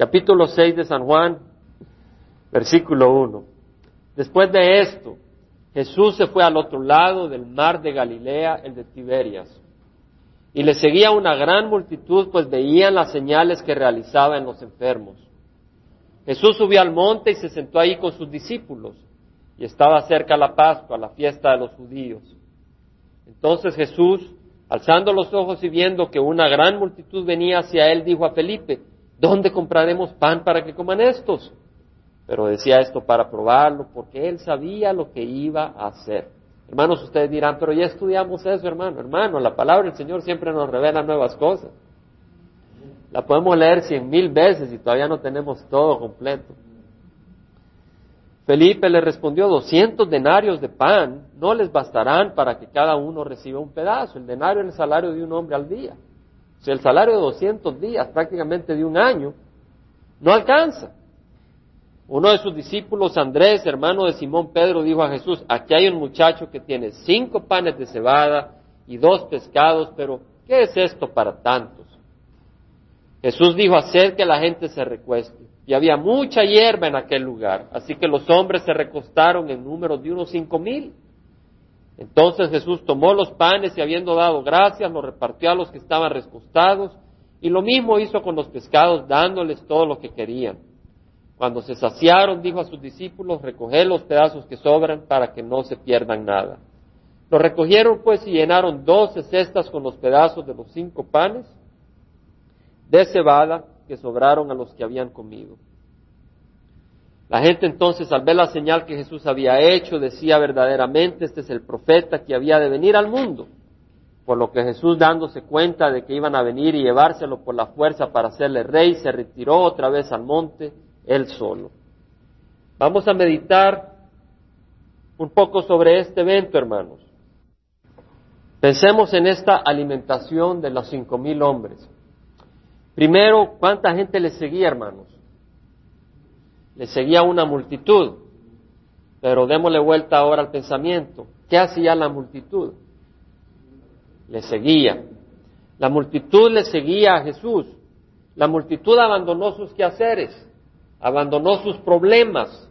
Capítulo 6 de San Juan, versículo 1. Después de esto, Jesús se fue al otro lado del mar de Galilea, el de Tiberias. Y le seguía una gran multitud, pues veían las señales que realizaba en los enfermos. Jesús subió al monte y se sentó ahí con sus discípulos. Y estaba cerca la Pascua, la fiesta de los judíos. Entonces Jesús, alzando los ojos y viendo que una gran multitud venía hacia él, dijo a Felipe, ¿dónde compraremos pan para que coman estos? Pero decía esto para probarlo, porque él sabía lo que iba a hacer. Hermanos, ustedes dirán, pero ya estudiamos eso, hermano. Hermano, la palabra del Señor siempre nos revela nuevas cosas. La podemos leer cien mil veces y todavía no tenemos todo completo. Felipe le respondió, doscientos denarios de pan no les bastarán para que cada uno reciba un pedazo. El denario es el salario de un hombre al día. O el salario de doscientos días, prácticamente de un año, no alcanza. Uno de sus discípulos, Andrés, hermano de Simón Pedro, dijo a Jesús, aquí hay un muchacho que tiene cinco panes de cebada y dos pescados, pero ¿qué es esto para tantos? Jesús dijo, hacer que la gente se recueste. Y había mucha hierba en aquel lugar, así que los hombres se recostaron en número de unos cinco mil. Entonces Jesús tomó los panes y habiendo dado gracias, los repartió a los que estaban recostados, y lo mismo hizo con los pescados, dándoles todo lo que querían. Cuando se saciaron, dijo a sus discípulos, recoged los pedazos que sobran para que no se pierdan nada. Lo recogieron pues y llenaron doce cestas con los pedazos de los cinco panes de cebada que sobraron a los que habían comido. La gente entonces, al ver la señal que Jesús había hecho, decía verdaderamente, este es el profeta que había de venir al mundo. Por lo que Jesús, dándose cuenta de que iban a venir y llevárselo por la fuerza para hacerle rey, se retiró otra vez al monte él solo. Vamos a meditar un poco sobre este evento, hermanos. Pensemos en esta alimentación de los cinco mil hombres. Primero, ¿cuánta gente le seguía, hermanos? Le seguía una multitud. Pero démosle vuelta ahora al pensamiento. ¿Qué hacía la multitud? Le seguía. La multitud le seguía a Jesús. La multitud abandonó sus quehaceres abandonó sus problemas.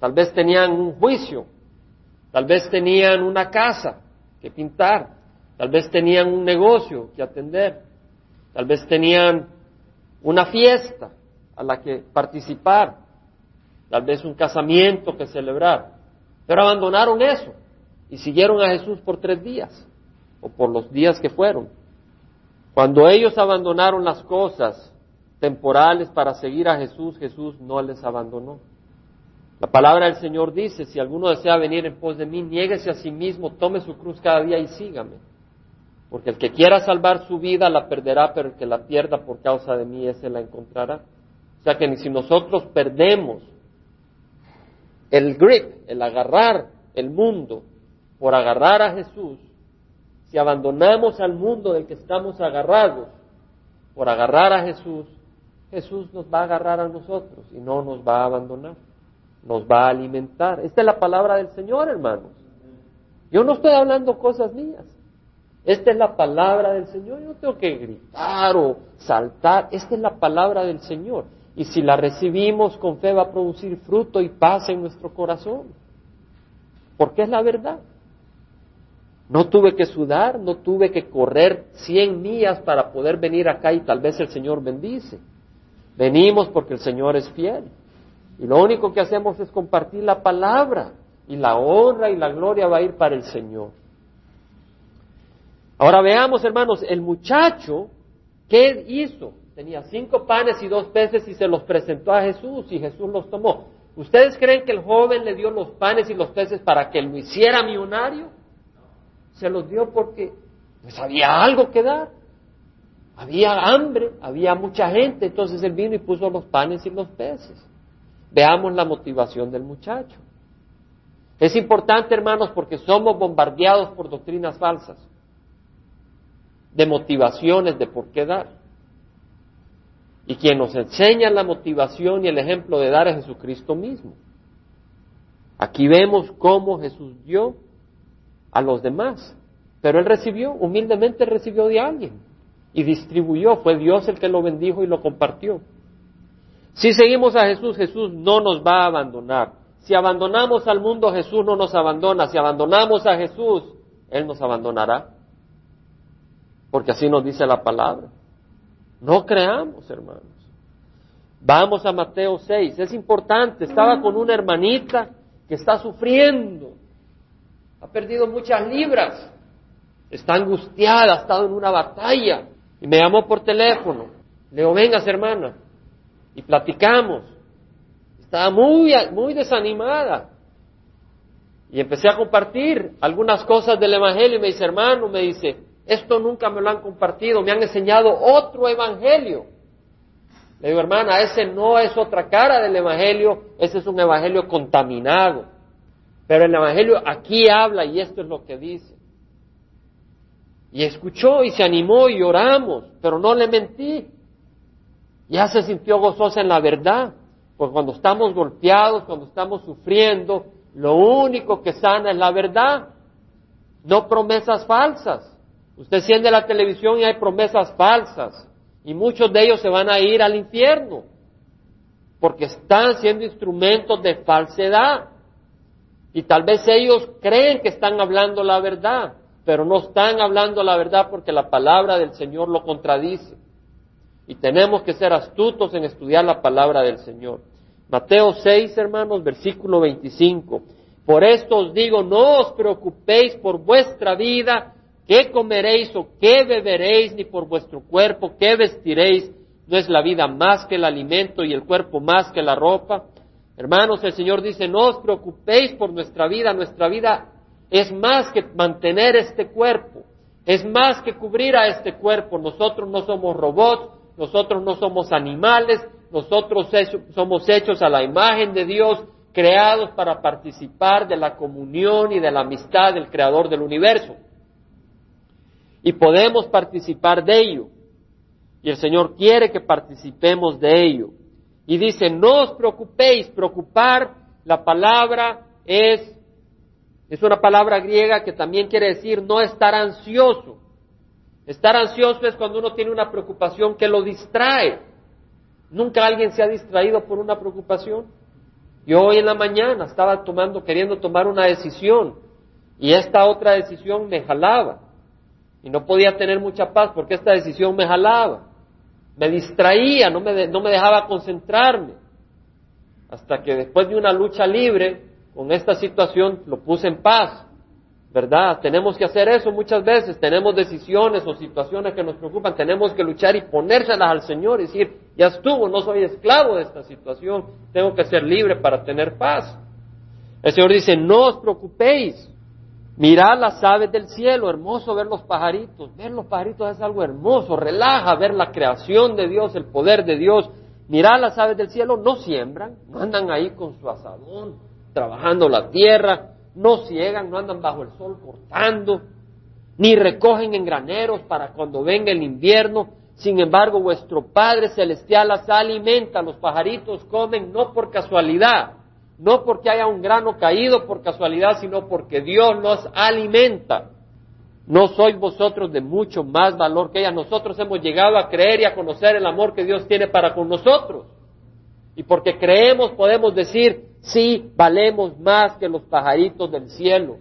Tal vez tenían un juicio, tal vez tenían una casa que pintar, tal vez tenían un negocio que atender, tal vez tenían una fiesta a la que participar, tal vez un casamiento que celebrar. Pero abandonaron eso y siguieron a Jesús por tres días o por los días que fueron. Cuando ellos abandonaron las cosas temporales para seguir a Jesús, Jesús no les abandonó. La palabra del Señor dice, si alguno desea venir en pos de mí, niéguese a sí mismo, tome su cruz cada día y sígame. Porque el que quiera salvar su vida la perderá, pero el que la pierda por causa de mí, ese la encontrará. O sea que ni si nosotros perdemos el grip, el agarrar el mundo por agarrar a Jesús, si abandonamos al mundo del que estamos agarrados por agarrar a Jesús, Jesús nos va a agarrar a nosotros y no nos va a abandonar, nos va a alimentar. Esta es la palabra del Señor, hermanos. Yo no estoy hablando cosas mías. Esta es la palabra del Señor. Yo no tengo que gritar o saltar. Esta es la palabra del Señor. Y si la recibimos con fe va a producir fruto y paz en nuestro corazón. Porque es la verdad. No tuve que sudar, no tuve que correr cien millas para poder venir acá y tal vez el Señor bendice. Venimos porque el Señor es fiel. Y lo único que hacemos es compartir la palabra. Y la honra y la gloria va a ir para el Señor. Ahora veamos, hermanos, el muchacho, ¿qué hizo? Tenía cinco panes y dos peces y se los presentó a Jesús y Jesús los tomó. ¿Ustedes creen que el joven le dio los panes y los peces para que lo hiciera millonario? Se los dio porque pues había algo que dar. Había hambre, había mucha gente, entonces él vino y puso los panes y los peces. Veamos la motivación del muchacho. Es importante, hermanos, porque somos bombardeados por doctrinas falsas, de motivaciones de por qué dar. Y quien nos enseña la motivación y el ejemplo de dar es Jesucristo mismo. Aquí vemos cómo Jesús dio a los demás, pero él recibió, humildemente recibió de alguien y distribuyó. Fue Dios el que lo bendijo y lo compartió. Si seguimos a Jesús, Jesús no nos va a abandonar. Si abandonamos al mundo, Jesús no nos abandona. Si abandonamos a Jesús, Él nos abandonará. Porque así nos dice la palabra. No creamos, hermanos. Vamos a Mateo 6. Es importante. Estaba con una hermanita que está sufriendo. Ha perdido muchas libras. Está angustiada, ha estado en una batalla. Y me llamó por teléfono. Le digo, vengas hermana. Y platicamos. Estaba muy, muy desanimada. Y empecé a compartir algunas cosas del Evangelio y me dice, hermano, me dice, esto nunca me lo han compartido, me han enseñado otro Evangelio. Le digo, hermana, ese no es otra cara del Evangelio, ese es un Evangelio contaminado. Pero el Evangelio aquí habla y esto es lo que dice. Y escuchó y se animó y oramos, pero no le mentí. Ya se sintió gozosa en la verdad. Pues cuando estamos golpeados, cuando estamos sufriendo, lo único que sana es la verdad, no promesas falsas. Usted enciende la televisión y hay promesas falsas. Y muchos de ellos se van a ir al infierno. Porque están siendo instrumentos de falsedad. Y tal vez ellos creen que están hablando la verdad, pero no están hablando la verdad porque la palabra del Señor lo contradice. Y tenemos que ser astutos en estudiar la palabra del Señor. Mateo 6, hermanos, versículo 25. Por esto os digo, no os preocupéis por vuestra vida, qué comeréis o qué beberéis, ni por vuestro cuerpo, qué vestiréis. ¿No es la vida más que el alimento y el cuerpo más que la ropa? Hermanos, el Señor dice, no os preocupéis por nuestra vida, nuestra vida es más que mantener este cuerpo, es más que cubrir a este cuerpo. Nosotros no somos robots, nosotros no somos animales, nosotros somos hechos a la imagen de Dios, creados para participar de la comunión y de la amistad del Creador del universo y podemos participar de ello. Y el Señor quiere que participemos de ello. Y dice, no os preocupéis, preocupar, la palabra es, es una palabra griega que también quiere decir no estar ansioso. Estar ansioso es cuando uno tiene una preocupación que lo distrae. Nunca alguien se ha distraído por una preocupación. Yo hoy en la mañana estaba tomando, queriendo tomar una decisión y esta otra decisión me jalaba y no podía tener mucha paz porque esta decisión me jalaba, me distraía, no me, no me dejaba concentrarme. Hasta que después de una lucha libre con esta situación lo puse en paz. ¿Verdad? Tenemos que hacer eso muchas veces. Tenemos decisiones o situaciones que nos preocupan. Tenemos que luchar y ponérselas al Señor y decir, ya estuvo, no soy esclavo de esta situación. Tengo que ser libre para tener paz. El Señor dice, no os preocupéis. Mirad las aves del cielo, hermoso ver los pajaritos. Ver los pajaritos es algo hermoso, relaja ver la creación de Dios, el poder de Dios. Mirad las aves del cielo, no siembran, no andan ahí con su asadón, trabajando la tierra, no ciegan, no andan bajo el sol cortando, ni recogen en graneros para cuando venga el invierno. Sin embargo, vuestro Padre Celestial las alimenta, los pajaritos comen no por casualidad, no porque haya un grano caído por casualidad, sino porque Dios los alimenta. No sois vosotros de mucho más valor que ellas. Nosotros hemos llegado a creer y a conocer el amor que Dios tiene para con nosotros. Y porque creemos podemos decir, sí, valemos más que los pajaritos del cielo.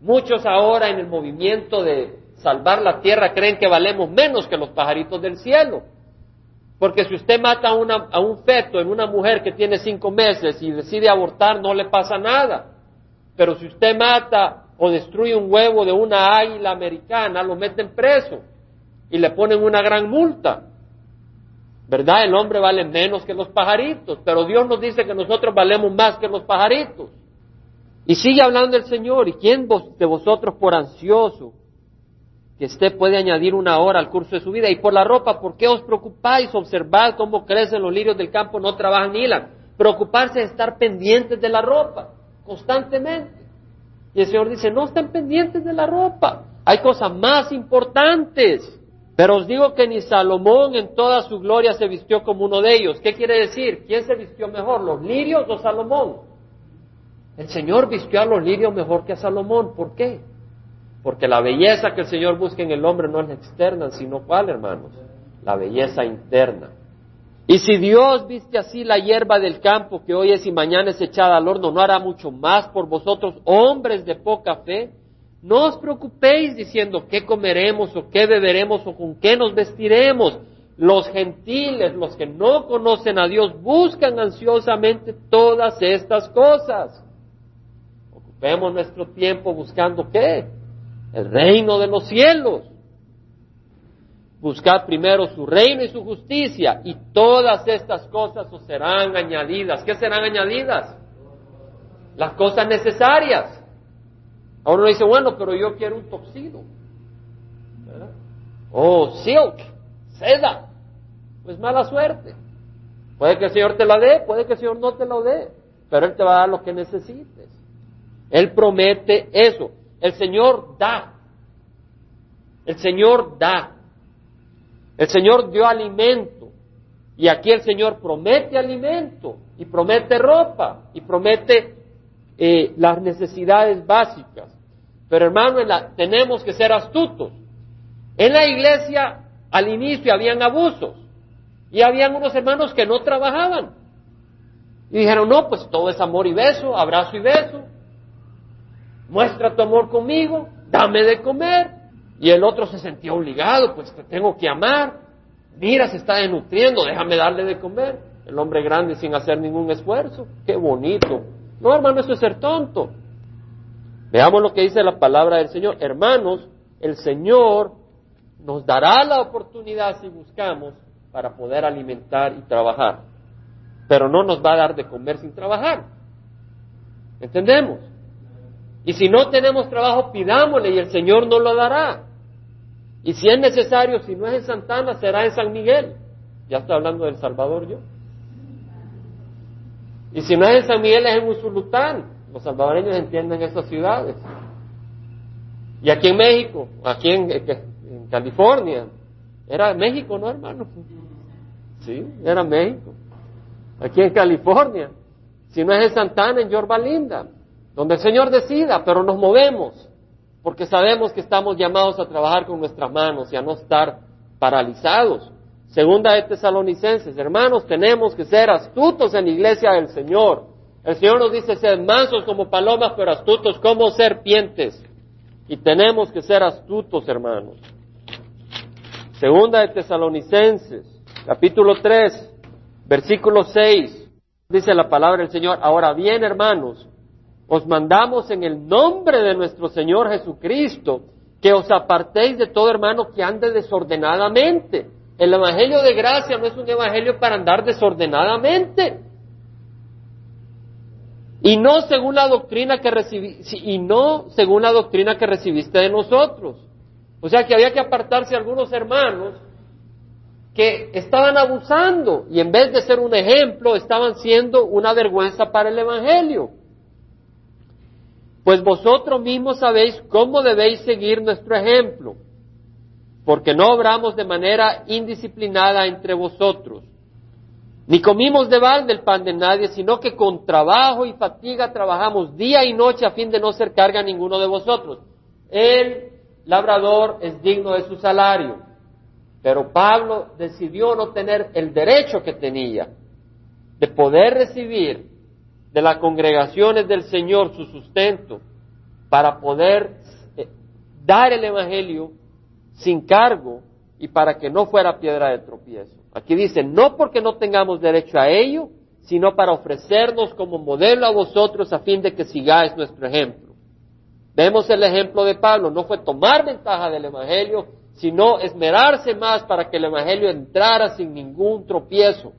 Muchos ahora en el movimiento de salvar la tierra creen que valemos menos que los pajaritos del cielo. Porque si usted mata a, un feto en una mujer que tiene cinco meses y decide abortar, no le pasa nada. Pero si usted mata o destruye un huevo de una águila americana, lo meten preso y le ponen una gran multa. ¿Verdad? El hombre vale menos que los pajaritos, pero Dios nos dice que nosotros valemos más que los pajaritos. Y sigue hablando el Señor, ¿y quién de vosotros por ansioso que usted puede añadir una hora al curso de su vida. Y por la ropa, ¿por qué os preocupáis? Observad cómo crecen los lirios del campo, no trabajan ni hilan. Preocuparse es estar pendientes de la ropa, constantemente. Y el Señor dice, no estén pendientes de la ropa, hay cosas más importantes. Pero os digo que ni Salomón en toda su gloria se vistió como uno de ellos. ¿Qué quiere decir? ¿Quién se vistió mejor, los lirios o Salomón? El Señor vistió a los lirios mejor que a Salomón. ¿Por qué? Porque la belleza que el Señor busca en el hombre no es externa, sino cuál, hermanos? La belleza interna. Y si Dios viste así la hierba del campo que hoy es y mañana es echada al horno, ¿no hará mucho más por vosotros, hombres de poca fe? No os preocupéis diciendo qué comeremos o qué beberemos o con qué nos vestiremos. Los gentiles, los que no conocen a Dios, buscan ansiosamente todas estas cosas. Ocupemos nuestro tiempo buscando qué? El reino de los cielos. Buscad primero su reino y su justicia y todas estas cosas os serán añadidas. ¿Qué serán añadidas? Las cosas necesarias. Ahora uno dice, bueno, pero yo quiero un toxido. Oh, silk, seda. Pues mala suerte. Puede que el Señor te la dé, puede que el Señor no te lo dé, pero Él te va a dar lo que necesites. Él promete eso. El Señor da. El Señor da. El Señor dio alimento y aquí el Señor promete alimento y promete ropa y promete eh, las necesidades básicas. Pero hermano, tenemos que ser astutos. En la iglesia al inicio habían abusos y habían unos hermanos que no trabajaban. Y dijeron, no, pues todo es amor y beso, abrazo y beso. Muestra tu amor conmigo, dame de comer. Y el otro se sentía obligado, pues te tengo que amar. Mira, se está desnutriendo, déjame darle de comer. El hombre grande sin hacer ningún esfuerzo. Qué bonito. No, hermano, eso es ser tonto. Veamos lo que dice la palabra del Señor. Hermanos, el Señor nos dará la oportunidad si buscamos para poder alimentar y trabajar. Pero no nos va a dar de comer sin trabajar. ¿Entendemos? Y si no tenemos trabajo, pidámosle y el Señor nos lo dará. Y si es necesario, si no es en Santana, será en San Miguel. Ya estoy hablando del Salvador yo. Y si no es en San Miguel, es en Usulután. Los salvadoreños entienden esas ciudades. Y aquí en México, aquí en, California, era México, ¿no, hermano? Sí, era México. Aquí en California. Si no es en Santana, en Yorba Linda donde el Señor decida, pero nos movemos, porque sabemos que estamos llamados a trabajar con nuestras manos y a no estar paralizados. Segunda de Tesalonicenses, hermanos, tenemos que ser astutos en la iglesia del Señor. El Señor nos dice ser mansos como palomas, pero astutos como serpientes. Y tenemos que ser astutos, hermanos. Segunda de Tesalonicenses, capítulo 3, versículo 6, dice la palabra del Señor. Ahora bien, hermanos, os mandamos en el nombre de nuestro Señor Jesucristo que os apartéis de todo hermano que ande desordenadamente. El Evangelio de gracia no es un Evangelio para andar desordenadamente. Y no según la doctrina que recibí, y no según la doctrina que recibiste de nosotros. O sea que había que apartarse algunos hermanos que estaban abusando y en vez de ser un ejemplo estaban siendo una vergüenza para el Evangelio. Pues vosotros mismos sabéis cómo debéis seguir nuestro ejemplo, porque no obramos de manera indisciplinada entre vosotros, ni comimos de balde el pan de nadie, sino que con trabajo y fatiga trabajamos día y noche a fin de no ser carga a ninguno de vosotros. El labrador es digno de su salario, pero Pablo decidió no tener el derecho que tenía de poder recibir de las congregaciones del Señor su sustento para poder eh, dar el Evangelio sin cargo y para que no fuera piedra de tropiezo. Aquí dice, no porque no tengamos derecho a ello, sino para ofrecernos como modelo a vosotros a fin de que sigáis nuestro ejemplo. Vemos el ejemplo de Pablo, no fue tomar ventaja del Evangelio, sino esmerarse más para que el Evangelio entrara sin ningún tropiezo.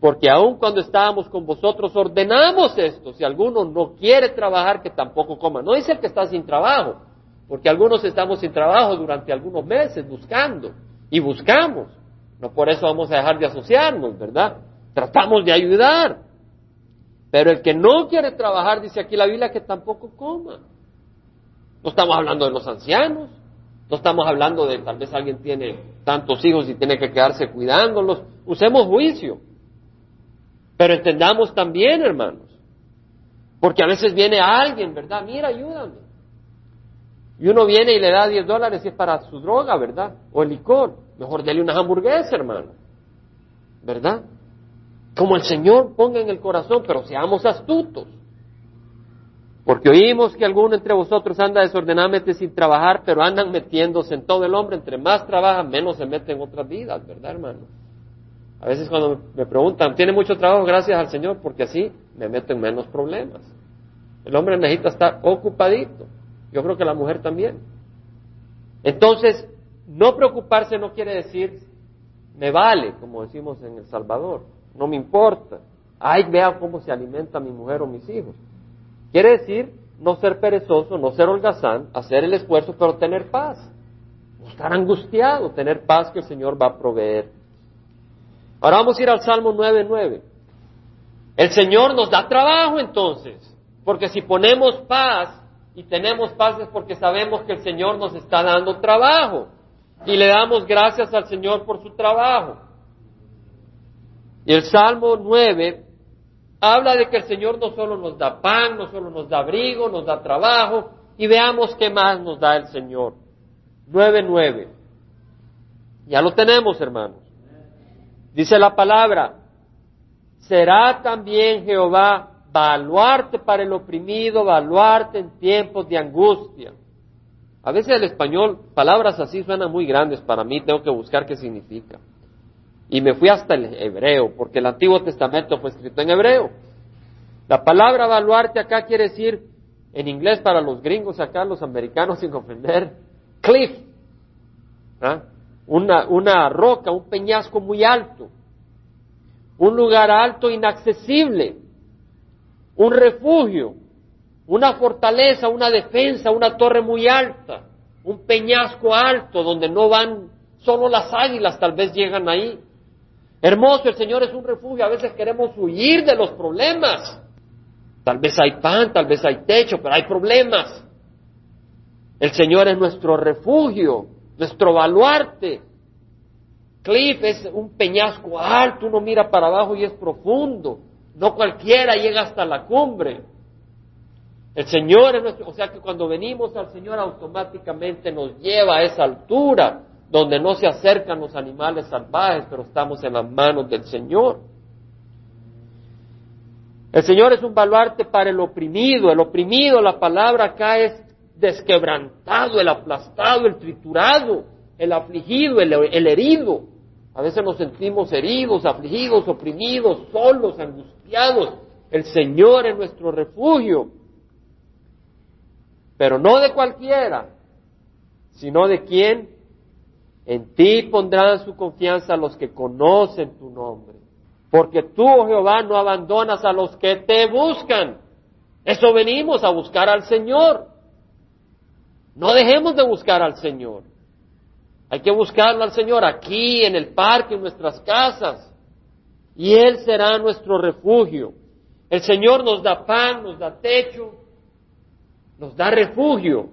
Porque aun cuando estábamos con vosotros ordenamos esto. Si alguno no quiere trabajar, que tampoco coma. No dice el que está sin trabajo, porque algunos estamos sin trabajo durante algunos meses buscando y buscamos. No por eso vamos a dejar de asociarnos, ¿verdad? Tratamos de ayudar. Pero el que no quiere trabajar, dice aquí la Biblia, que tampoco coma. No estamos hablando de los ancianos, no estamos hablando de tal vez alguien tiene tantos hijos y tiene que quedarse cuidándolos. Usemos juicio. Pero entendamos también, hermanos, porque a veces viene alguien, ¿verdad? Mira, ayúdame. Y uno viene y le da 10 dólares y es para su droga, ¿verdad? O el licor. Mejor dele unas hamburguesas, hermano. ¿verdad? Como el Señor ponga en el corazón, pero seamos astutos. Porque oímos que alguno entre vosotros anda desordenadamente sin trabajar, pero andan metiéndose en todo el hombre. Entre más trabaja, menos se mete en otras vidas, ¿verdad, hermano? A veces cuando me preguntan, ¿tiene mucho trabajo? Gracias al Señor, porque así me meto en menos problemas. El hombre necesita estar ocupadito. Yo creo que la mujer también. Entonces, no preocuparse no quiere decir me vale, como decimos en El Salvador, no me importa. Ay, vea cómo se alimenta mi mujer o mis hijos. Quiere decir no ser perezoso, no ser holgazán, hacer el esfuerzo, pero tener paz. No estar angustiado, tener paz que el Señor va a proveer. Ahora vamos a ir al Salmo 9.9. El Señor nos da trabajo entonces, porque si ponemos paz y tenemos paz es porque sabemos que el Señor nos está dando trabajo y le damos gracias al Señor por su trabajo. Y el Salmo 9 habla de que el Señor no solo nos da pan, no solo nos da abrigo, nos da trabajo, y veamos qué más nos da el Señor. 9.9. Ya lo tenemos, hermanos. Dice la palabra, será también Jehová baluarte para el oprimido, baluarte en tiempos de angustia. A veces el español, palabras así suenan muy grandes para mí, tengo que buscar qué significa. Y me fui hasta el hebreo, porque el Antiguo Testamento fue escrito en hebreo. La palabra baluarte acá quiere decir, en inglés para los gringos acá, los americanos sin ofender, cliff. ¿ah? Una, una roca, un peñasco muy alto. Un lugar alto inaccesible. Un refugio una fortaleza, una defensa, una torre muy alta, un peñasco alto donde no van solo las águilas, tal vez llegan ahí. Hermoso, el Señor es un refugio, a veces queremos huir de los problemas. Tal vez hay pan, tal vez hay techo, pero hay problemas. El Señor es nuestro refugio, nuestro baluarte. Cliff es un peñasco alto, uno mira para abajo y es profundo. No cualquiera llega hasta la cumbre. El Señor es nuestro, o sea que cuando venimos al Señor automáticamente nos lleva a esa altura donde no se acercan los animales salvajes, pero estamos en las manos del Señor. El Señor es un baluarte para el oprimido. El oprimido, la palabra acá es desquebrantado, el aplastado, el triturado, el afligido, el, el herido. A veces nos sentimos heridos, afligidos, oprimidos, solos, angustiados. El Señor es nuestro refugio pero no de cualquiera, sino de quien en ti pondrán su confianza los que conocen tu nombre. Porque tú, oh Jehová, no abandonas a los que te buscan. Eso venimos a buscar al Señor. No dejemos de buscar al Señor. Hay que buscarlo al Señor aquí, en el parque, en nuestras casas. Y Él será nuestro refugio. El Señor nos da pan, nos da techo, nos da refugio.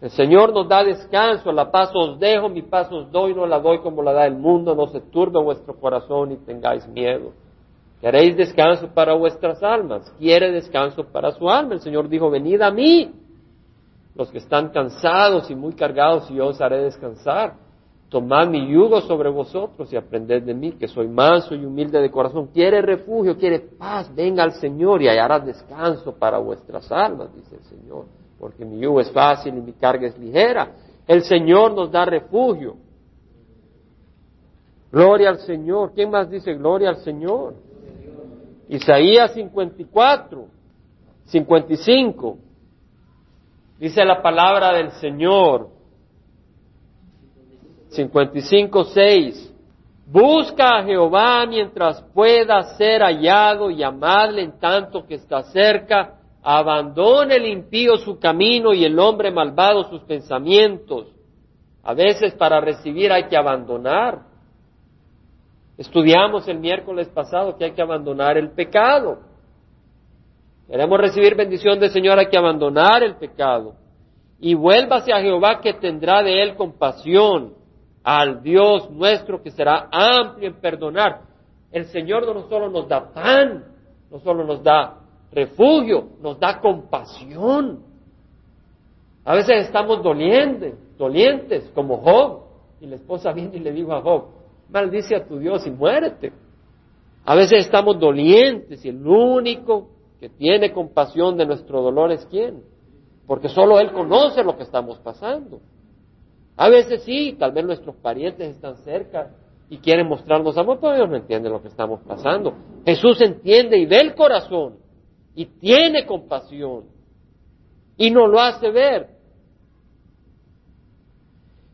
El Señor nos da descanso, la paz os dejo, mi paz os doy, no la doy como la da el mundo, no se turbe vuestro corazón y tengáis miedo. Queréis descanso para vuestras almas, quiere descanso para su alma. El Señor dijo, venid a mí, los que están cansados y muy cargados, y yo os haré descansar. Tomad mi yugo sobre vosotros y aprended de mí, que soy manso y humilde de corazón. Quiere refugio, quiere paz, venga al Señor y hallará descanso para vuestras almas, dice el Señor. Porque mi yugo es fácil y mi carga es ligera. El Señor nos da refugio. Gloria al Señor. ¿Quién más dice gloria al Señor? Isaías 54, 55. Dice la palabra del Señor. 55, 6. Busca a Jehová mientras pueda ser hallado y amadle en tanto que está cerca. Abandone el impío su camino y el hombre malvado sus pensamientos. A veces para recibir hay que abandonar. Estudiamos el miércoles pasado que hay que abandonar el pecado. Queremos recibir bendición del Señor, hay que abandonar el pecado. Y vuélvase a Jehová que tendrá de él compasión al Dios nuestro que será amplio en perdonar. El Señor no solo nos da pan, no solo nos da refugio, nos da compasión. A veces estamos dolientes, dolientes, como Job. Y la esposa viene y le dijo a Job, maldice a tu Dios y muérete. A veces estamos dolientes y el único que tiene compasión de nuestro dolor es quién. Porque solo Él conoce lo que estamos pasando. A veces sí, tal vez nuestros parientes están cerca y quieren mostrarnos amor, pero ellos no entienden lo que estamos pasando. Jesús entiende y ve el corazón y tiene compasión y nos lo hace ver.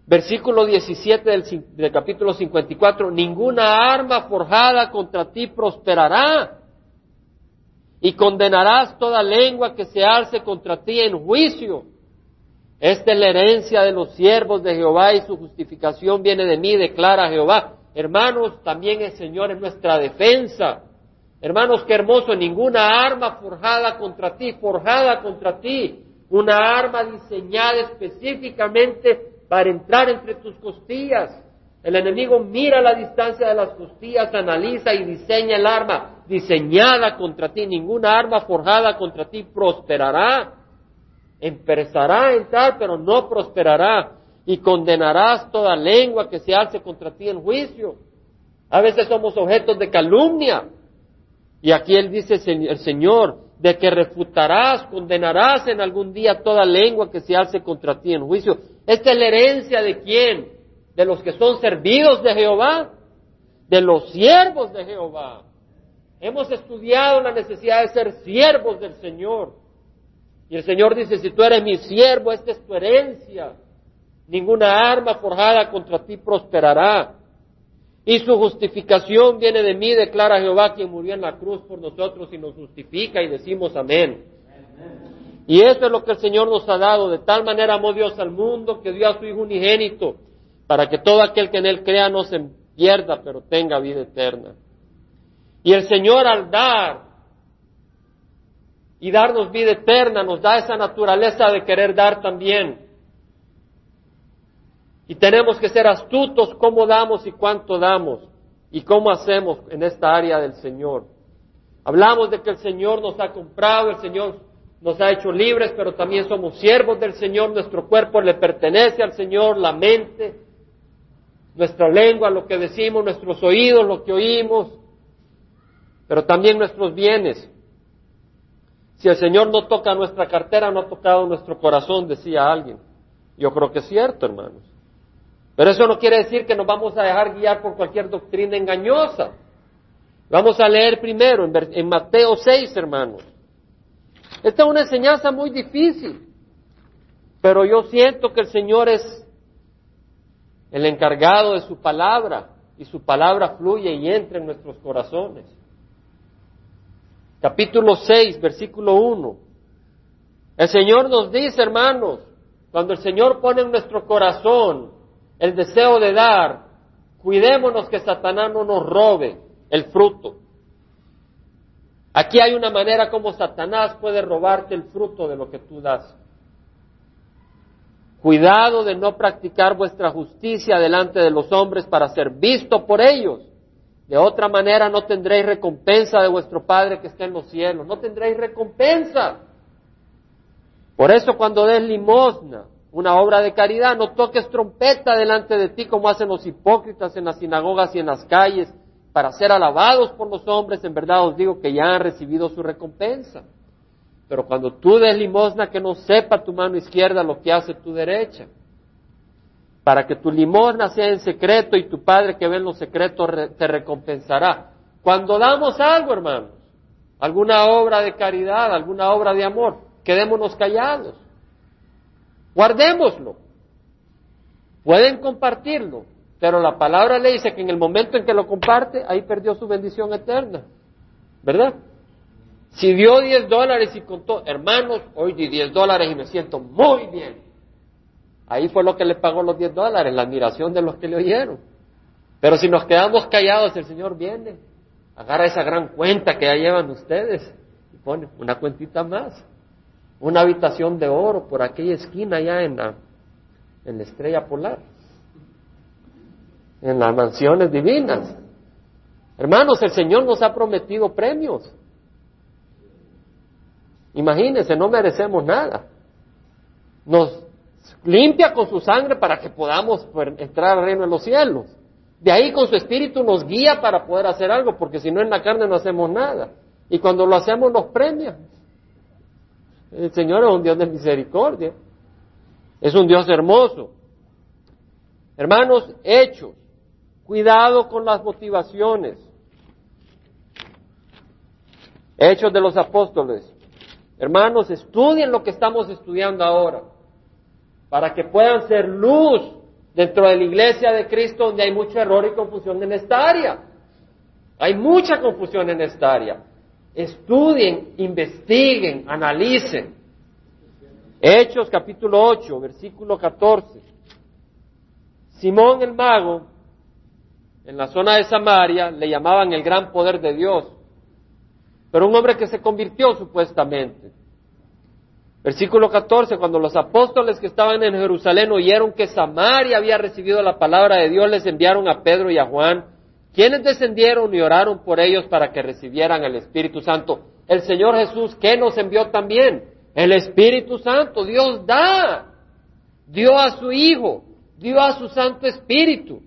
Versículo 17 del, del, capítulo 54, ninguna arma forjada contra ti prosperará y condenarás toda lengua que se alce contra ti en juicio. Esta es la herencia de los siervos de Jehová y su justificación viene de mí, declara Jehová. Hermanos, también el Señor es nuestra defensa. Hermanos, qué hermoso, ninguna arma forjada contra ti, forjada contra ti, una arma diseñada específicamente para entrar entre tus costillas. El enemigo mira la distancia de las costillas, analiza y diseña el arma diseñada contra ti. Ninguna arma forjada contra ti prosperará. Empezará a entrar, pero no prosperará. Y condenarás toda lengua que se alce contra ti en juicio. A veces somos objetos de calumnia. Y aquí él dice el Señor, de que refutarás, condenarás en algún día toda lengua que se alce contra ti en juicio. Esta es la herencia de quién? De los que son servidos de Jehová, de los siervos de Jehová. Hemos estudiado la necesidad de ser siervos del Señor. Y el Señor dice, si tú eres mi siervo, esta es tu herencia. Ninguna arma forjada contra ti prosperará. Y su justificación viene de mí, declara Jehová, quien murió en la cruz por nosotros y nos justifica y decimos amén. Y eso es lo que el Señor nos ha dado. De tal manera amó Dios al mundo que dio a su Hijo unigénito para que todo aquel que en Él crea no se pierda, pero tenga vida eterna. Y el Señor al dar y darnos vida eterna, nos da esa naturaleza de querer dar también. Y tenemos que ser astutos cómo damos y cuánto damos y cómo hacemos en esta área del Señor. Hablamos de que el Señor nos ha comprado, el Señor nos ha hecho libres, pero también somos siervos del Señor, nuestro cuerpo le pertenece al Señor, la mente, nuestra lengua, lo que decimos, nuestros oídos, lo que oímos, pero también nuestros bienes. Si el Señor no toca nuestra cartera, no ha tocado nuestro corazón, decía alguien. Yo creo que es cierto, hermanos. Pero eso no quiere decir que nos vamos a dejar guiar por cualquier doctrina engañosa. Vamos a leer primero en, Mateo 6, hermanos. Esta es una enseñanza muy difícil, pero yo siento que el Señor es el encargado de su palabra y su palabra fluye y entra en nuestros corazones capítulo 6, versículo 1. El Señor nos dice, hermanos, cuando el Señor pone en nuestro corazón el deseo de dar, cuidémonos que Satanás no nos robe el fruto. Aquí hay una manera como Satanás puede robarte el fruto de lo que tú das. Cuidado de no practicar vuestra justicia delante de los hombres para ser visto por ellos. De otra manera no tendréis recompensa de vuestro Padre que está en los cielos. No tendréis recompensa. Por eso cuando des limosna, una obra de caridad, no toques trompeta delante de ti como hacen los hipócritas en las sinagogas y en las calles para ser alabados por los hombres. En verdad os digo que ya han recibido su recompensa. Pero cuando tú des limosna, que no sepa tu mano izquierda lo que hace tu derecha para que tu limosna sea en secreto y tu Padre que ve en los secretos te recompensará. Cuando damos algo, hermanos, alguna obra de caridad, alguna obra de amor, quedémonos callados. Guardémoslo. Pueden compartirlo, pero la palabra le dice que en el momento en que lo comparte, ahí perdió su bendición eterna. ¿Verdad? Si dio 10 dólares y contó, hermanos, hoy di 10 dólares y me siento muy bien. Ahí fue lo que le pagó los 10 dólares, la admiración de los que le oyeron. Pero si nos quedamos callados, el Señor viene, agarra esa gran cuenta que ya llevan ustedes y pone una cuentita más. Una habitación de oro por aquella esquina allá en la, en la estrella polar. En las mansiones divinas. Hermanos, el Señor nos ha prometido premios. Imagínense, no merecemos nada. Nos limpia con su sangre para que podamos entrar al reino de los cielos. De ahí con su espíritu nos guía para poder hacer algo, porque si no en la carne no hacemos nada. Y cuando lo hacemos nos premia. El Señor es un Dios de misericordia. Es un Dios hermoso. Hermanos, hechos. Cuidado con las motivaciones. Hechos de los apóstoles. Hermanos, estudien lo que estamos estudiando ahora, para que puedan ser luz dentro de la iglesia de Cristo donde hay mucho error y confusión en esta área. Hay mucha confusión en esta área. Estudien, investiguen, analicen. Hechos capítulo 8, versículo 14. Simón el mago, en la zona de Samaria, le llamaban el gran poder de Dios, pero un hombre que se convirtió supuestamente. Versículo 14, cuando los apóstoles que estaban en Jerusalén oyeron que Samaria había recibido la palabra de Dios, les enviaron a Pedro y a Juan, quienes descendieron y oraron por ellos para que recibieran el Espíritu Santo. El Señor Jesús, ¿qué nos envió también? El Espíritu Santo. Dios da. Dio a su Hijo, dio a su Santo Espíritu.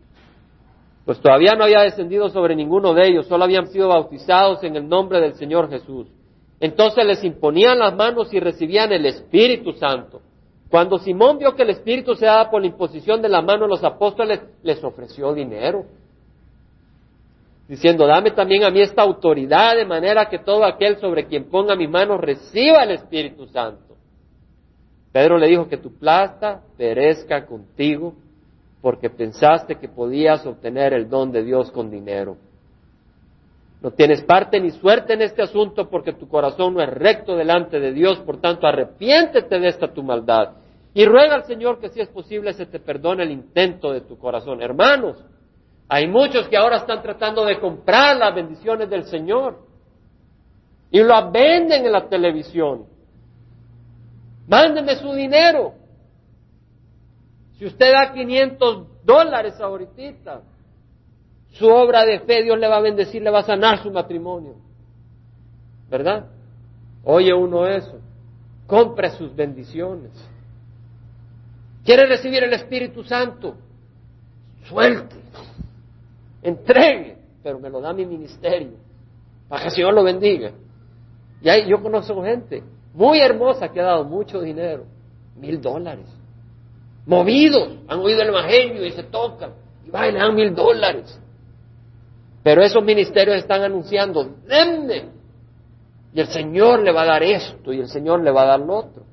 Pues todavía no había descendido sobre ninguno de ellos, solo habían sido bautizados en el nombre del Señor Jesús. Entonces les imponían las manos y recibían el Espíritu Santo. Cuando Simón vio que el Espíritu se daba por la imposición de la mano de los apóstoles, les ofreció dinero, diciendo, dame también a mí esta autoridad de manera que todo aquel sobre quien ponga mi mano reciba el Espíritu Santo. Pedro le dijo que tu plata perezca contigo porque pensaste que podías obtener el don de Dios con dinero. No tienes parte ni suerte en este asunto porque tu corazón no es recto delante de Dios, por tanto arrepiéntete de esta tu maldad y ruega al Señor que si es posible se te perdone el intento de tu corazón. Hermanos, hay muchos que ahora están tratando de comprar las bendiciones del Señor y lo venden en la televisión. Mándenme su dinero. Si usted da 500 dólares ahorita, su obra de fe, Dios le va a bendecir, le va a sanar su matrimonio. ¿Verdad? Oye uno eso. Compre sus bendiciones. ¿Quiere recibir el Espíritu Santo? Suelte. Entregue. Pero me lo da mi ministerio. Para que el Señor lo bendiga. Y ahí yo conozco gente muy hermosa que ha dado mucho dinero. Mil dólares. Movidos. Han oído el Evangelio y se tocan. Y van y le dan mil dólares. Pero esos ministerios están anunciando, denme. Y el Señor le va a dar esto y el Señor le va a dar lo otro.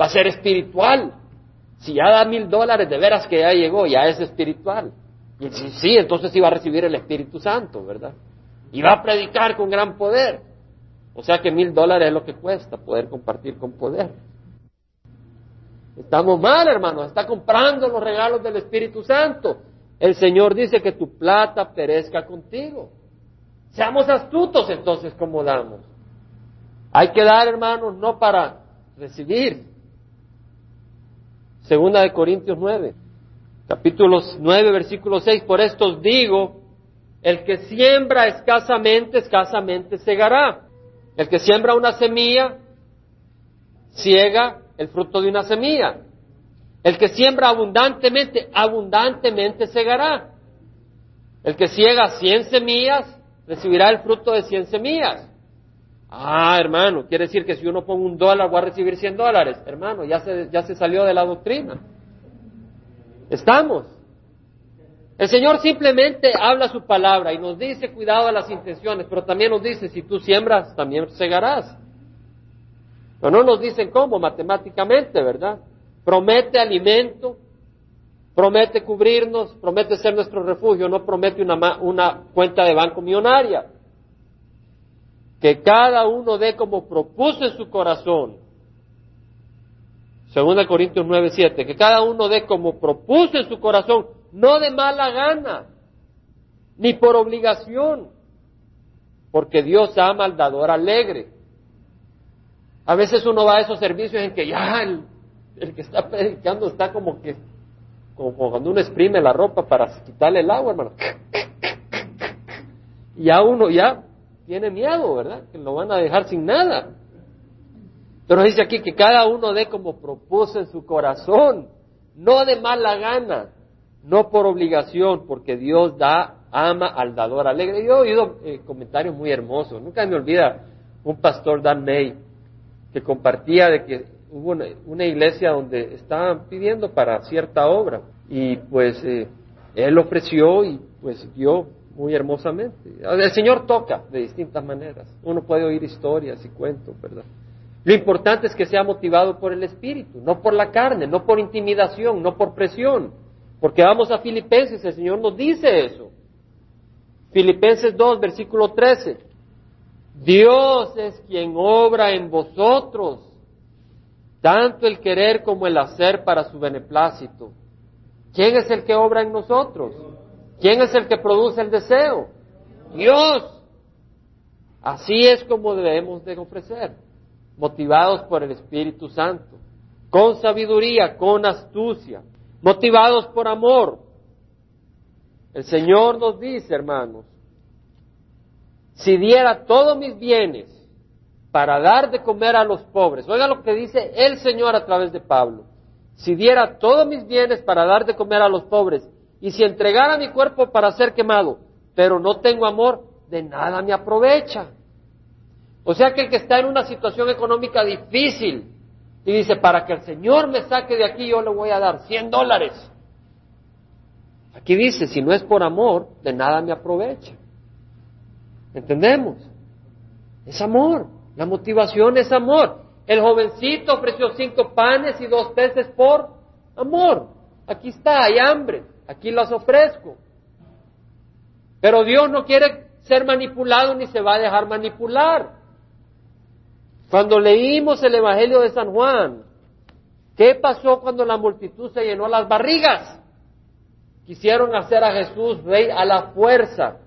Va a ser espiritual. Si ya da mil dólares, de veras que ya llegó, ya es espiritual. Y si sí, entonces iba a recibir el Espíritu Santo, ¿verdad? Y va a predicar con gran poder. O sea que mil dólares es lo que cuesta poder compartir con poder. Estamos mal, hermanos. Está comprando los regalos del Espíritu Santo. El Señor dice que tu plata perezca contigo. Seamos astutos entonces como damos. Hay que dar, hermanos, no para recibir. Segunda de Corintios 9, capítulos 9, versículo 6. Por esto os digo, el que siembra escasamente, escasamente segará. El que siembra una semilla, ciega el fruto de una semilla. El que siembra abundantemente, abundantemente segará. El que ciega cien semillas, recibirá el fruto de cien semillas. Ah, hermano, quiere decir que si uno pone un dólar va a recibir cien dólares. Hermano, ya se, ya se salió de la doctrina. Estamos. El Señor simplemente habla su palabra y nos dice cuidado a las intenciones, pero también nos dice si tú siembras, también segarás. Pero no nos dicen cómo, matemáticamente, ¿verdad? promete alimento, promete cubrirnos, promete ser nuestro refugio, no promete una, una cuenta de banco millonaria. Que cada uno dé como propuso en su corazón. Segunda Corintios 9, 7. Que cada uno dé como propuso en su corazón, no de mala gana, ni por obligación, porque Dios ama al dador alegre. A veces uno va a esos servicios en que ya el que está predicando está como que, como cuando uno exprime la ropa para quitarle el agua, hermano. Y ya uno ya tiene miedo, ¿verdad? Que lo van a dejar sin nada. Pero dice aquí que cada uno dé como propuso en su corazón, no de mala gana, no por obligación, porque Dios da, ama al dador alegre. Yo he oído eh, comentarios muy hermosos. Nunca me olvida un pastor Dan May que compartía de que hubo una, iglesia donde estaban pidiendo para cierta obra y pues eh, él ofreció y pues dio muy hermosamente. El Señor toca de distintas maneras. Uno puede oír historias y cuentos, ¿verdad? Lo importante es que sea motivado por el Espíritu, no por la carne, no por intimidación, no por presión. Porque vamos a Filipenses, el Señor nos dice eso. Filipenses 2, versículo 13. Dios es quien obra en vosotros, tanto el querer como el hacer para su beneplácito. ¿Quién es el que obra en nosotros? ¿Quién es el que produce el deseo? Dios. Así es como debemos de ofrecer motivados por el Espíritu Santo, con sabiduría, con astucia, motivados por amor. El Señor nos dice, hermanos, si diera todos mis bienes para dar de comer a los pobres, oiga lo que dice el Señor a través de Pablo, si diera todos mis bienes para dar de comer a los pobres, y si entregara mi cuerpo para ser quemado, pero no tengo amor, de nada me aprovecha. O sea que el que está en una situación económica difícil y dice, para que el Señor me saque de aquí, yo le voy a dar 100 dólares. Aquí dice, si no es por amor, de nada me aprovecha. ¿Entendemos? Es amor. La motivación es amor. El jovencito ofreció cinco panes y dos peces por amor. Aquí está, hay hambre. Aquí las ofrezco. Pero Dios no quiere ser manipulado ni se va a dejar manipular. Cuando leímos el Evangelio de San Juan, ¿qué pasó cuando la multitud se llenó las barrigas? Quisieron hacer a Jesús rey a la fuerza.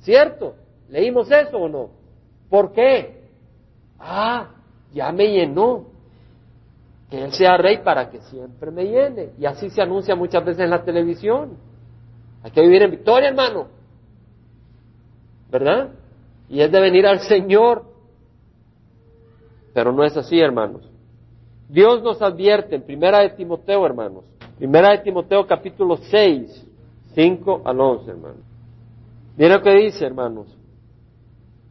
¿Cierto? ¿Leímos eso o no? ¿Por qué? Ah, ya me llenó. Que Él sea rey para que siempre me llene. Y así se anuncia muchas veces en la televisión. Hay que vivir en victoria, hermano. ¿Verdad? Y es de venir al Señor pero no es así, hermanos. Dios nos advierte en Primera de Timoteo, hermanos. Primera de Timoteo capítulo 6, 5 al 11, hermanos. Miren lo que dice, hermanos.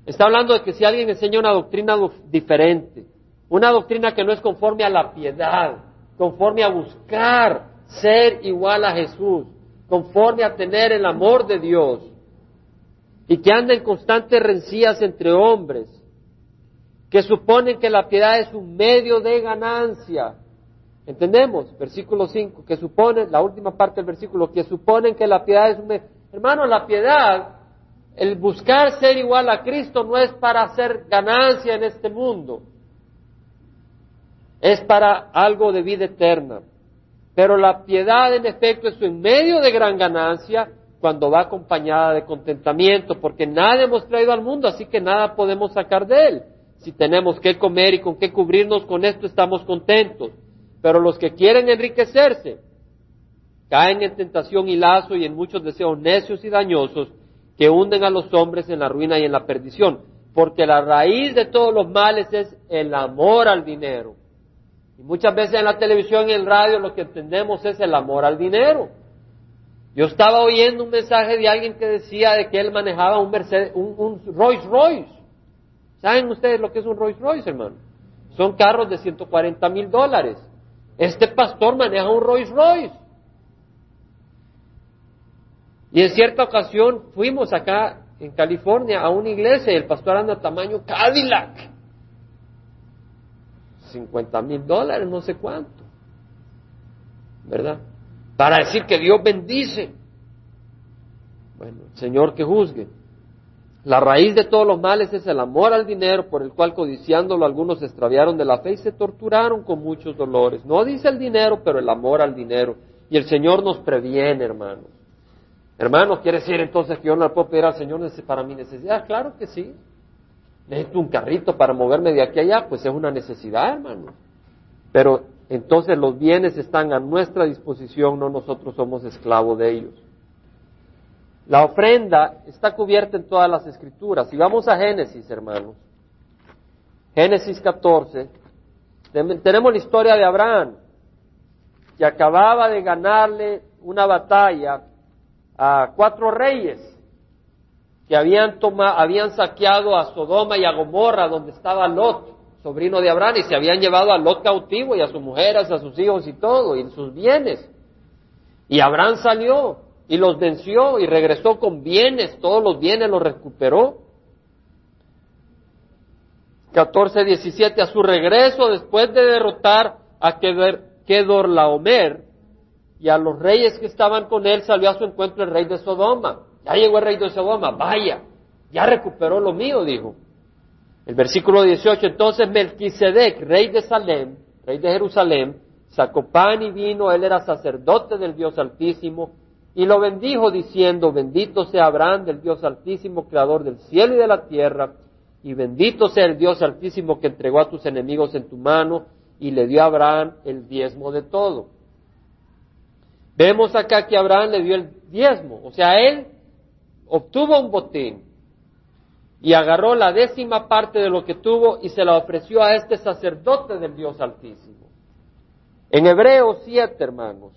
Está hablando de que si alguien enseña una doctrina diferente, una doctrina que no es conforme a la piedad, conforme a buscar ser igual a Jesús, conforme a tener el amor de Dios, y que anda en constantes rencillas entre hombres, que suponen que la piedad es un medio de ganancia. ¿Entendemos? Versículo 5, que supone, la última parte del versículo, que suponen que la piedad es un medio. Hermano, la piedad, el buscar ser igual a Cristo no es para hacer ganancia en este mundo, es para algo de vida eterna. Pero la piedad, en efecto, es un medio de gran ganancia cuando va acompañada de contentamiento, porque nada hemos traído al mundo, así que nada podemos sacar de él si tenemos que comer y con qué cubrirnos, con esto estamos contentos. Pero los que quieren enriquecerse caen en tentación y lazo y en muchos deseos necios y dañosos que hunden a los hombres en la ruina y en la perdición. Porque la raíz de todos los males es el amor al dinero. Y muchas veces en la televisión y en radio lo que entendemos es el amor al dinero. Yo estaba oyendo un mensaje de alguien que decía de que él manejaba un, Mercedes, un, un Rolls Royce. ¿Saben ustedes lo que es un Rolls Royce, hermano? Son carros de 140 mil dólares. Este pastor maneja un Rolls Royce. Y en cierta ocasión fuimos acá en California a una iglesia y el pastor anda tamaño Cadillac. 50 mil dólares, no sé cuánto. ¿Verdad? Para decir que Dios bendice. Bueno, Señor que juzgue. La raíz de todos los males es el amor al dinero, por el cual codiciándolo algunos se extraviaron de la fe y se torturaron con muchos dolores. No dice el dinero, pero el amor al dinero. Y el Señor nos previene, hermanos. Hermanos, ¿quiere decir entonces que yo no le puedo pedir al Señor para mi necesidad? Claro que sí. Necesito un carrito para moverme de aquí a allá, pues es una necesidad, hermano. Pero entonces los bienes están a nuestra disposición, no nosotros somos esclavos de ellos. La ofrenda está cubierta en todas las escrituras. Si vamos a Génesis, hermanos, Génesis 14, tenemos la historia de Abraham, que acababa de ganarle una batalla a cuatro reyes que habían, tomado, habían saqueado a Sodoma y a Gomorra, donde estaba Lot, sobrino de Abraham, y se habían llevado a Lot cautivo y a sus mujeres, a sus hijos y todo, y sus bienes. Y Abraham salió y los venció y regresó con bienes, todos los bienes los recuperó. 14, 17, a su regreso, después de derrotar a Kedorlaomer y a los reyes que estaban con él, salió a su encuentro el rey de Sodoma. Ya llegó el rey de Sodoma, vaya, ya recuperó lo mío, dijo. El versículo 18, entonces Melquisedec, rey de Salem, rey de Jerusalén, sacó pan y vino, él era sacerdote del Dios Altísimo, y lo bendijo diciendo, bendito sea Abraham del Dios Altísimo, creador del cielo y de la tierra, y bendito sea el Dios Altísimo que entregó a tus enemigos en tu mano y le dio a Abraham el diezmo de todo. Vemos acá que Abraham le dio el diezmo, o sea, él obtuvo un botín y agarró la décima parte de lo que tuvo y se la ofreció a este sacerdote del Dios Altísimo. En Hebreos 7, hermanos,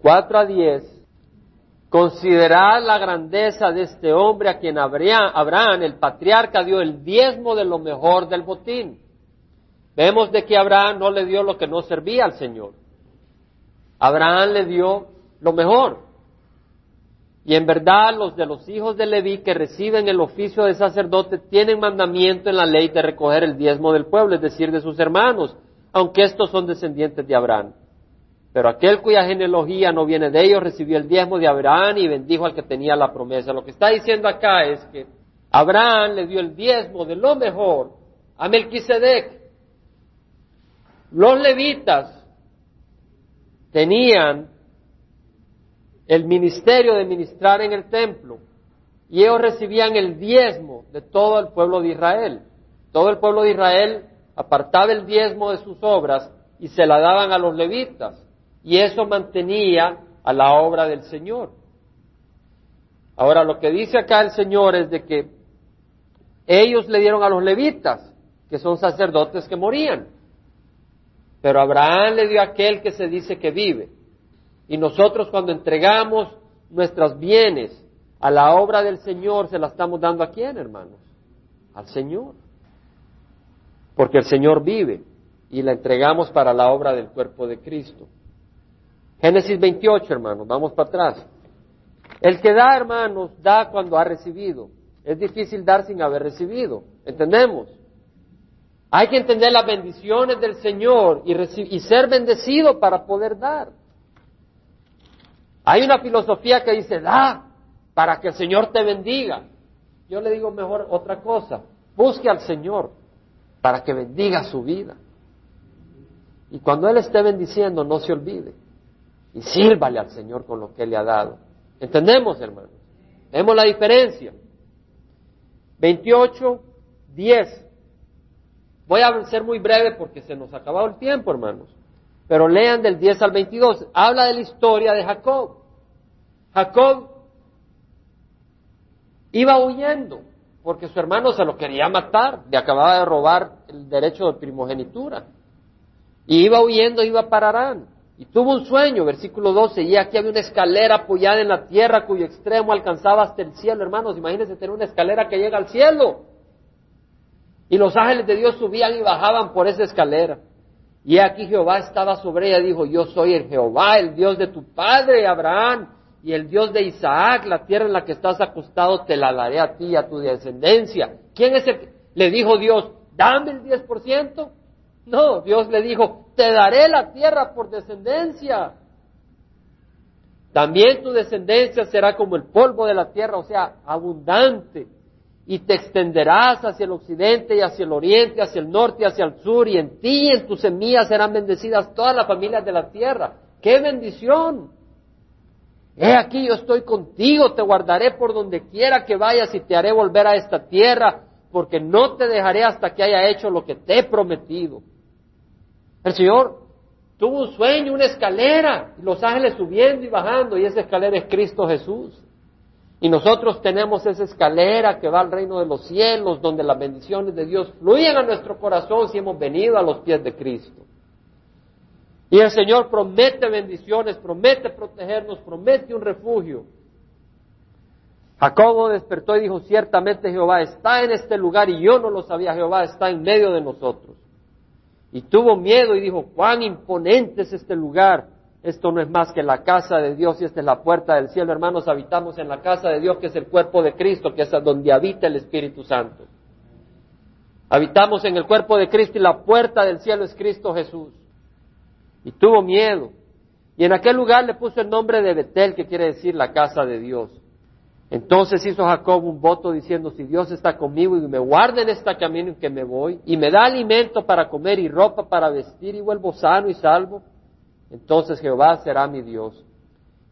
4 a 10, Considerad la grandeza de este hombre a quien Abraham, el patriarca, dio el diezmo de lo mejor del botín. Vemos de que Abraham no le dio lo que no servía al Señor. Abraham le dio lo mejor. Y en verdad los de los hijos de Leví que reciben el oficio de sacerdote tienen mandamiento en la ley de recoger el diezmo del pueblo, es decir, de sus hermanos, aunque estos son descendientes de Abraham. Pero aquel cuya genealogía no viene de ellos recibió el diezmo de Abraham y bendijo al que tenía la promesa. Lo que está diciendo acá es que Abraham le dio el diezmo de lo mejor a Melquisedec. Los levitas tenían el ministerio de ministrar en el templo y ellos recibían el diezmo de todo el pueblo de Israel. Todo el pueblo de Israel apartaba el diezmo de sus obras y se la daban a los levitas y eso mantenía a la obra del Señor. Ahora, lo que dice acá el Señor es de que ellos le dieron a los levitas, que son sacerdotes que morían, pero Abraham le dio a aquel que se dice que vive. Y nosotros cuando entregamos nuestros bienes a la obra del Señor, se la estamos dando a quién, hermanos? Al Señor. Porque el Señor vive y la entregamos para la obra del cuerpo de Cristo. Génesis 28, hermanos, vamos para atrás. El que da, hermanos, da cuando ha recibido. Es difícil dar sin haber recibido. ¿Entendemos? Hay que entender las bendiciones del Señor y, y ser bendecido para poder dar. Hay una filosofía que dice, da para que el Señor te bendiga. Yo le digo mejor otra cosa, busque al Señor para que bendiga su vida. Y cuando Él esté bendiciendo, no se olvide y sírvale al Señor con lo que Él le ha dado. ¿Entendemos, hermanos? Vemos la diferencia. 28, 10. Voy a ser muy breve porque se nos ha acabado el tiempo, hermanos. Pero lean del 10 al 22. Habla de la historia de Jacob. Jacob iba huyendo porque su hermano se lo quería matar. Le acababa de robar el derecho de primogenitura. Y iba huyendo, iba para Arán. Y tuvo un sueño, versículo 12, y aquí había una escalera apoyada en la tierra cuyo extremo alcanzaba hasta el cielo, hermanos, imagínense tener una escalera que llega al cielo. Y los ángeles de Dios subían y bajaban por esa escalera. Y aquí Jehová estaba sobre ella dijo, yo soy el Jehová, el Dios de tu padre Abraham y el Dios de Isaac, la tierra en la que estás acostado te la daré a ti y a tu descendencia. ¿Quién es el que? Le dijo Dios, dame el 10%. No, Dios le dijo, te daré la tierra por descendencia. También tu descendencia será como el polvo de la tierra, o sea, abundante. Y te extenderás hacia el occidente y hacia el oriente, hacia el norte y hacia el sur, y en ti y en tus semillas serán bendecidas todas las familias de la tierra. ¡Qué bendición! He aquí yo estoy contigo, te guardaré por donde quiera que vayas y te haré volver a esta tierra, porque no te dejaré hasta que haya hecho lo que te he prometido. El Señor tuvo un sueño, una escalera, los ángeles subiendo y bajando, y esa escalera es Cristo Jesús. Y nosotros tenemos esa escalera que va al reino de los cielos, donde las bendiciones de Dios fluyen a nuestro corazón si hemos venido a los pies de Cristo. Y el Señor promete bendiciones, promete protegernos, promete un refugio. Jacobo despertó y dijo, ciertamente Jehová está en este lugar y yo no lo sabía, Jehová está en medio de nosotros. Y tuvo miedo y dijo, cuán imponente es este lugar. Esto no es más que la casa de Dios y esta es la puerta del cielo. Hermanos, habitamos en la casa de Dios que es el cuerpo de Cristo, que es donde habita el Espíritu Santo. Habitamos en el cuerpo de Cristo y la puerta del cielo es Cristo Jesús y tuvo miedo. Y en aquel lugar le puso el nombre de Betel, que quiere decir la casa de Dios. Entonces hizo Jacob un voto diciendo, si Dios está conmigo y me guarda en este camino en que me voy, y me da alimento para comer y ropa para vestir y vuelvo sano y salvo, entonces Jehová será mi Dios.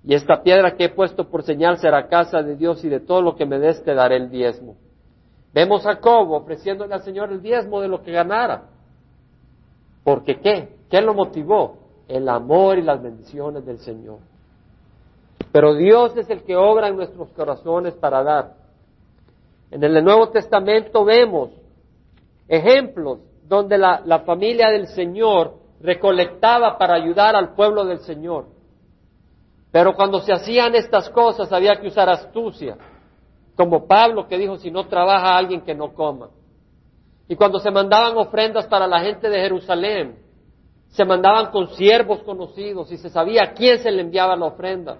Y esta piedra que he puesto por señal será casa de Dios y de todo lo que me des te daré el diezmo. Vemos a Jacob ofreciéndole al Señor el diezmo de lo que ganara. Porque qué? ¿Qué lo motivó? El amor y las bendiciones del Señor. Pero Dios es el que obra en nuestros corazones para dar. En el Nuevo Testamento vemos ejemplos donde la, la familia del Señor recolectaba para ayudar al pueblo del Señor. Pero cuando se hacían estas cosas había que usar astucia, como Pablo que dijo, si no trabaja alguien que no coma. Y cuando se mandaban ofrendas para la gente de Jerusalén, se mandaban con siervos conocidos y se sabía a quién se le enviaba la ofrenda.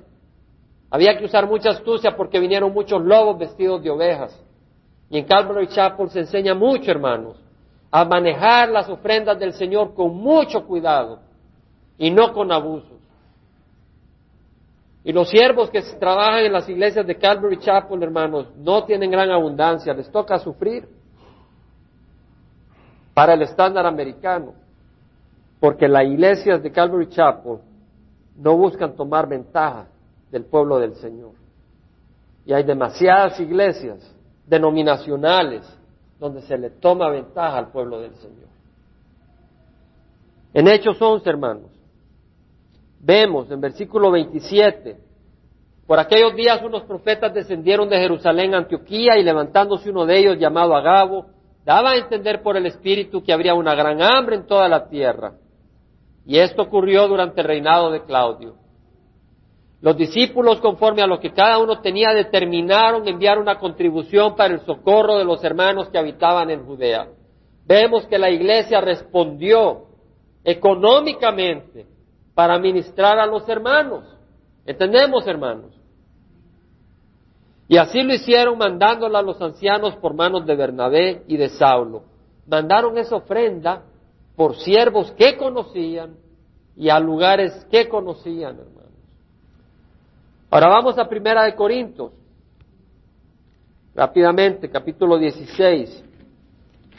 Había que usar mucha astucia porque vinieron muchos lobos vestidos de ovejas. Y en Calvary Chapel se enseña mucho, hermanos, a manejar las ofrendas del Señor con mucho cuidado y no con abusos. Y los siervos que trabajan en las iglesias de Calvary Chapel, hermanos, no tienen gran abundancia, les toca sufrir para el estándar americano porque las iglesias de Calvary Chapel no buscan tomar ventaja del pueblo del Señor. Y hay demasiadas iglesias denominacionales donde se le toma ventaja al pueblo del Señor. En Hechos 11, hermanos, vemos en versículo 27, por aquellos días unos profetas descendieron de Jerusalén a Antioquía y levantándose uno de ellos llamado Agabo, daba a entender por el Espíritu que habría una gran hambre en toda la tierra. Y esto ocurrió durante el reinado de Claudio. Los discípulos, conforme a lo que cada uno tenía, determinaron enviar una contribución para el socorro de los hermanos que habitaban en Judea. Vemos que la iglesia respondió económicamente para ministrar a los hermanos. ¿Entendemos, hermanos? Y así lo hicieron mandándola a los ancianos por manos de Bernabé y de Saulo. Mandaron esa ofrenda por siervos que conocían y a lugares que conocían, hermanos. Ahora vamos a Primera de Corintios. Rápidamente, capítulo 16.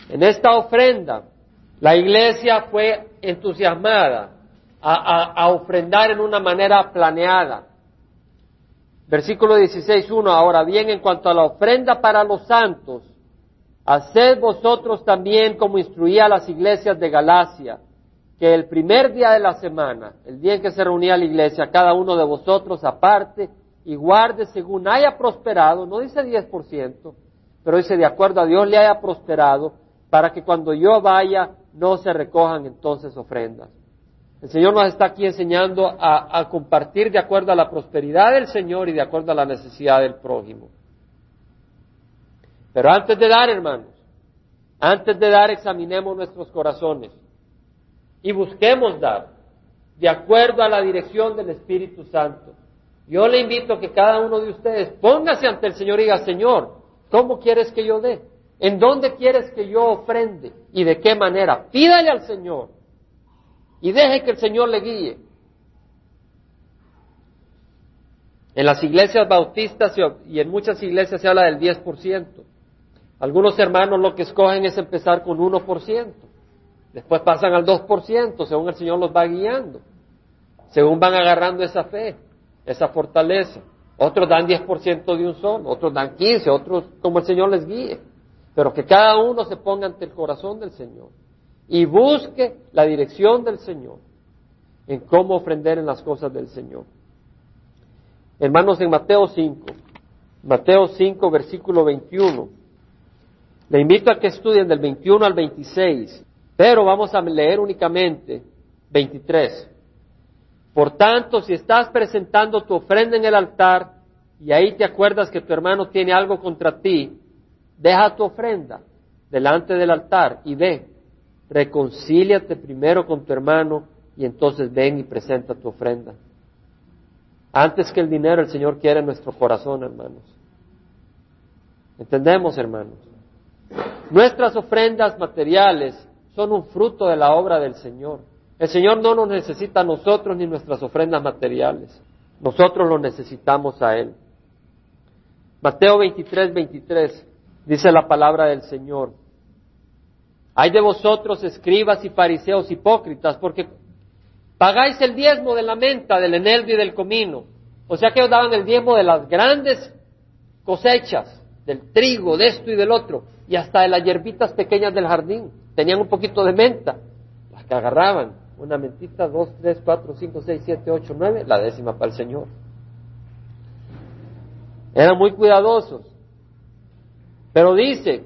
En esta ofrenda, la iglesia fue entusiasmada a, a ofrendar en una manera planeada. Versículo 16.1. Ahora bien, en cuanto a la ofrenda para los santos, Haced vosotros también como instruía las iglesias de Galacia, que el primer día de la semana, el día en que se reunía la iglesia, cada uno de vosotros aparte y guarde según haya prosperado, no dice 10%, pero dice de acuerdo a Dios le haya prosperado, para que cuando yo vaya no se recojan entonces ofrendas. El Señor nos está aquí enseñando a, a compartir de acuerdo a la prosperidad del Señor y de acuerdo a la necesidad del prójimo. Pero antes de dar, hermanos, antes de dar, examinemos nuestros corazones y busquemos dar de acuerdo a la dirección del Espíritu Santo. Yo le invito a que cada uno de ustedes póngase ante el Señor y diga, Señor, ¿cómo quieres que yo dé? ¿En dónde quieres que yo ofrende? ¿Y de qué manera? Pídale al Señor y deje que el Señor le guíe. En las iglesias bautistas y en muchas iglesias se habla del 10%. Algunos hermanos lo que escogen es empezar con 1%, después pasan al 2%, según el Señor los va guiando, según van agarrando esa fe, esa fortaleza. Otros dan 10% de un solo, otros dan 15, otros como el Señor les guíe. Pero que cada uno se ponga ante el corazón del Señor y busque la dirección del Señor en cómo ofrender en las cosas del Señor. Hermanos, en Mateo 5, Mateo 5, versículo 21. Le invito a que estudien del 21 al 26, pero vamos a leer únicamente 23. Por tanto, si estás presentando tu ofrenda en el altar y ahí te acuerdas que tu hermano tiene algo contra ti, deja tu ofrenda delante del altar y ve, reconcíliate primero con tu hermano y entonces ven y presenta tu ofrenda. Antes que el dinero, el Señor quiere nuestro corazón, hermanos. ¿Entendemos, hermanos? Nuestras ofrendas materiales son un fruto de la obra del Señor. El Señor no nos necesita a nosotros ni nuestras ofrendas materiales. Nosotros lo necesitamos a Él. Mateo 23, 23 dice la palabra del Señor. Hay de vosotros, escribas y fariseos hipócritas, porque pagáis el diezmo de la menta, del eneldo y del comino. O sea que os daban el diezmo de las grandes cosechas, del trigo, de esto y del otro, y hasta de las hierbitas pequeñas del jardín. Tenían un poquito de menta, las que agarraban, una mentita, dos, tres, cuatro, cinco, seis, siete, ocho, nueve, la décima para el Señor. Eran muy cuidadosos. Pero dice,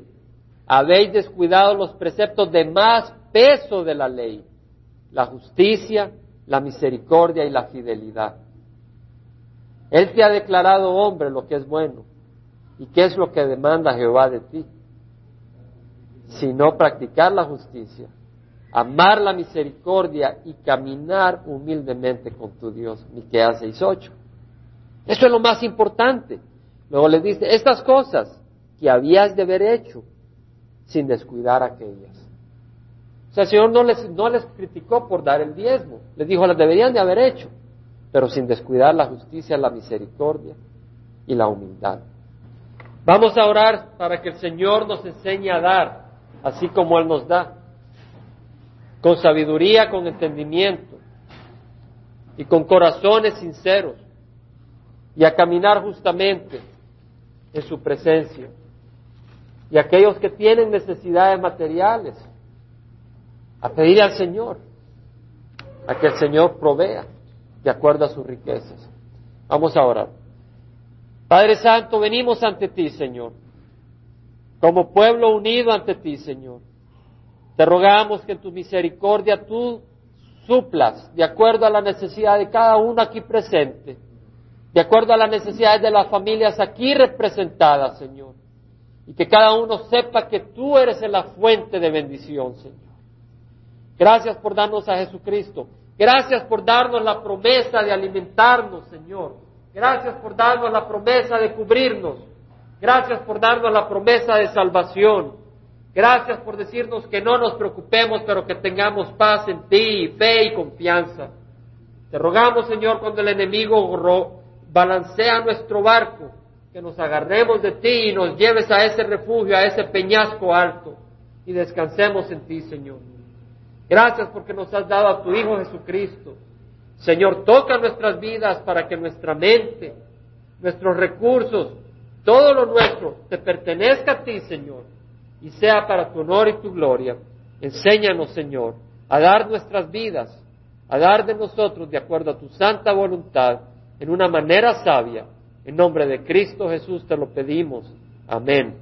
habéis descuidado los preceptos de más peso de la ley, la justicia, la misericordia y la fidelidad. Él te ha declarado hombre lo que es bueno. ¿Y qué es lo que demanda Jehová de ti? Sino practicar la justicia, amar la misericordia y caminar humildemente con tu Dios. Miqueas 6.8. Eso es lo más importante. Luego le dice, estas cosas que habías de haber hecho sin descuidar aquellas. O sea, el Señor no les, no les criticó por dar el diezmo, les dijo, las deberían de haber hecho, pero sin descuidar la justicia, la misericordia y la humildad. Vamos a orar para que el Señor nos enseñe a dar, así como Él nos da, con sabiduría, con entendimiento y con corazones sinceros, y a caminar justamente en su presencia y aquellos que tienen necesidades materiales, a pedir al Señor, a que el Señor provea de acuerdo a sus riquezas. Vamos a orar. Padre Santo, venimos ante ti, Señor, como pueblo unido ante ti, Señor. Te rogamos que en tu misericordia tú suplas de acuerdo a la necesidad de cada uno aquí presente, de acuerdo a las necesidades de las familias aquí representadas, Señor y que cada uno sepa que tú eres la fuente de bendición, Señor. Gracias por darnos a Jesucristo. Gracias por darnos la promesa de alimentarnos, Señor. Gracias por darnos la promesa de cubrirnos. Gracias por darnos la promesa de salvación. Gracias por decirnos que no nos preocupemos, pero que tengamos paz en ti, fe y confianza. Te rogamos, Señor, cuando el enemigo balancea nuestro barco, que nos agarremos de ti y nos lleves a ese refugio, a ese peñasco alto y descansemos en ti, Señor. Gracias porque nos has dado a tu Hijo Jesucristo. Señor, toca nuestras vidas para que nuestra mente, nuestros recursos, todo lo nuestro te pertenezca a ti, Señor, y sea para tu honor y tu gloria. Enséñanos, Señor, a dar nuestras vidas, a dar de nosotros de acuerdo a tu santa voluntad, en una manera sabia en nombre de Cristo Jesús te lo pedimos. Amén.